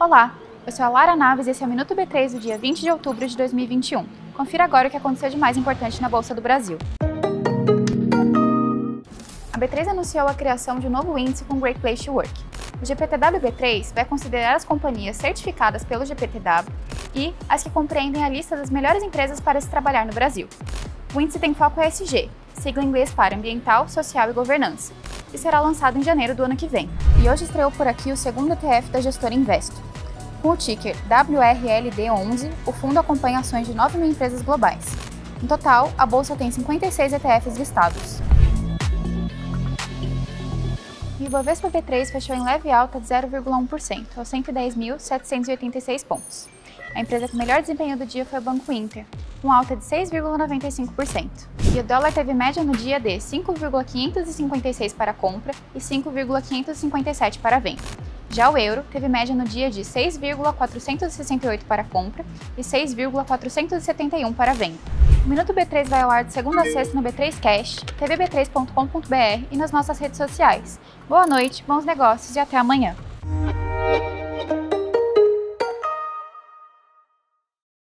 Olá, eu sou a Lara Naves e esse é o Minuto B3 do dia 20 de outubro de 2021. Confira agora o que aconteceu de mais importante na Bolsa do Brasil. A B3 anunciou a criação de um novo índice com Great Place to Work. O GPTW B3 vai considerar as companhias certificadas pelo GPTW e as que compreendem a lista das melhores empresas para se trabalhar no Brasil. O índice tem foco ESG, sigla em inglês para Ambiental, Social e Governança, e será lançado em janeiro do ano que vem. E hoje estreou por aqui o segundo ETF da gestora Investo. Com o ticker WRLD11, o fundo acompanha ações de 9 mil empresas globais. Em total, a bolsa tem 56 ETFs listados. E o Ibovespa B3 fechou em leve alta de 0,1%, aos 110.786 pontos. A empresa com melhor desempenho do dia foi o Banco Inter, com alta de 6,95%. E o dólar teve média no dia de 5,556 para compra e 5,557 para venda. Já o euro teve média no dia de 6,468 para compra e 6,471 para venda. O Minuto B3 vai ao ar de segunda a sexta no B3 Cash, tvb3.com.br e nas nossas redes sociais. Boa noite, bons negócios e até amanhã.